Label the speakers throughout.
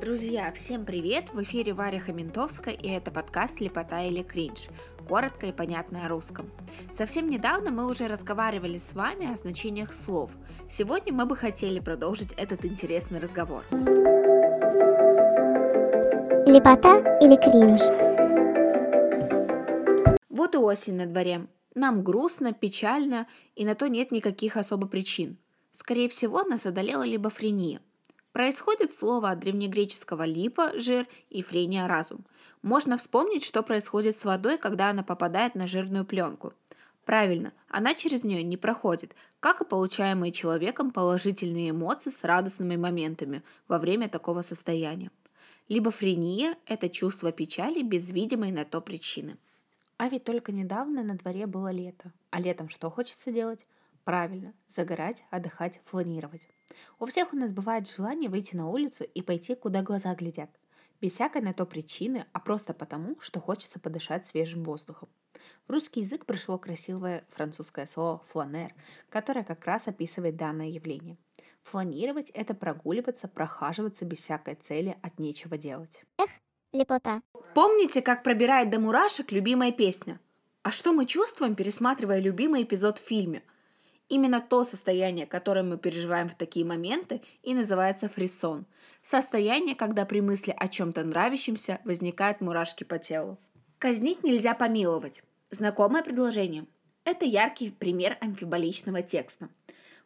Speaker 1: Друзья, всем привет! В эфире Варя Хаментовская и это подкаст «Лепота или кринж» коротко и понятно о русском. Совсем недавно мы уже разговаривали с вами о значениях слов. Сегодня мы бы хотели продолжить этот интересный разговор.
Speaker 2: Лепота или кринж?
Speaker 1: Вот и осень на дворе. Нам грустно, печально, и на то нет никаких особо причин. Скорее всего, нас одолела либофрения – Происходит слово от древнегреческого липа, жир и френия разум. Можно вспомнить, что происходит с водой, когда она попадает на жирную пленку. Правильно, она через нее не проходит, как и получаемые человеком положительные эмоции с радостными моментами во время такого состояния. Либо френия – это чувство печали без видимой на то причины. А ведь только недавно на дворе было лето. А летом что хочется делать? Правильно, загорать, отдыхать, фланировать. У всех у нас бывает желание выйти на улицу и пойти, куда глаза глядят. Без всякой на то причины, а просто потому, что хочется подышать свежим воздухом. В русский язык пришло красивое французское слово «фланер», которое как раз описывает данное явление. Фланировать – это прогуливаться, прохаживаться без всякой цели от нечего делать.
Speaker 2: Эх, лепота.
Speaker 1: Помните, как пробирает до мурашек любимая песня? А что мы чувствуем, пересматривая любимый эпизод в фильме – Именно то состояние, которое мы переживаем в такие моменты, и называется фрисон. Состояние, когда при мысли о чем-то нравящемся возникают мурашки по телу. Казнить нельзя помиловать. Знакомое предложение. Это яркий пример амфиболичного текста.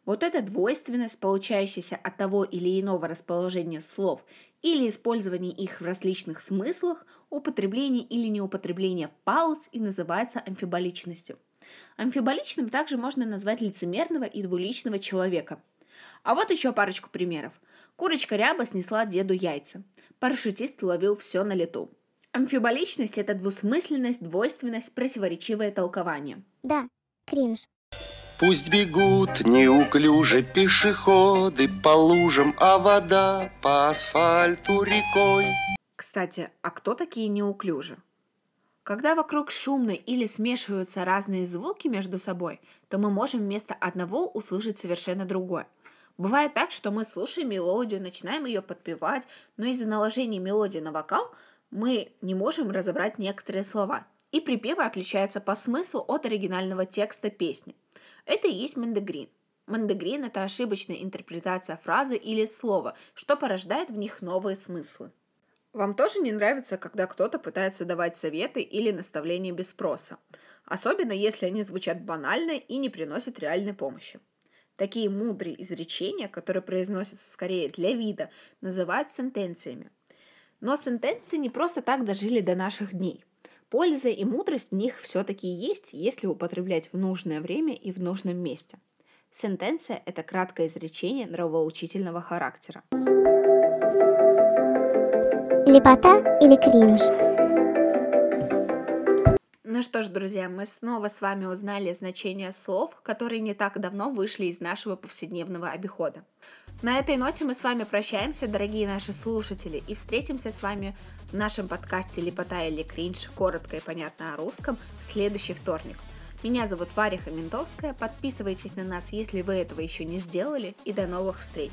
Speaker 1: Вот эта двойственность, получающаяся от того или иного расположения слов или использования их в различных смыслах, употребление или неупотребление пауз и называется амфиболичностью – Амфиболичным также можно назвать лицемерного и двуличного человека. А вот еще парочку примеров. Курочка ряба снесла деду яйца. Парашютист ловил все на лету. Амфиболичность – это двусмысленность, двойственность, противоречивое толкование.
Speaker 2: Да, кринж.
Speaker 3: Пусть бегут неуклюже пешеходы по лужам, а вода по асфальту рекой.
Speaker 1: Кстати, а кто такие неуклюже? Когда вокруг шумно или смешиваются разные звуки между собой, то мы можем вместо одного услышать совершенно другое. Бывает так, что мы слушаем мелодию, начинаем ее подпевать, но из-за наложения мелодии на вокал мы не можем разобрать некоторые слова, и припевы отличаются по смыслу от оригинального текста песни. Это и есть мендегрин. Мендегрин – это ошибочная интерпретация фразы или слова, что порождает в них новые смыслы. Вам тоже не нравится, когда кто-то пытается давать советы или наставления без спроса, особенно если они звучат банально и не приносят реальной помощи. Такие мудрые изречения, которые произносятся скорее для вида, называют сентенциями. Но сентенции не просто так дожили до наших дней. Польза и мудрость в них все-таки есть, если употреблять в нужное время и в нужном месте. Сентенция – это краткое изречение нравоучительного характера.
Speaker 2: Лепота или кринж?
Speaker 1: Ну что ж, друзья, мы снова с вами узнали значение слов, которые не так давно вышли из нашего повседневного обихода. На этой ноте мы с вами прощаемся, дорогие наши слушатели, и встретимся с вами в нашем подкасте «Лепота или кринж. Коротко и понятно о русском» в следующий вторник. Меня зовут Варя Хаментовская. Подписывайтесь на нас, если вы этого еще не сделали, и до новых встреч!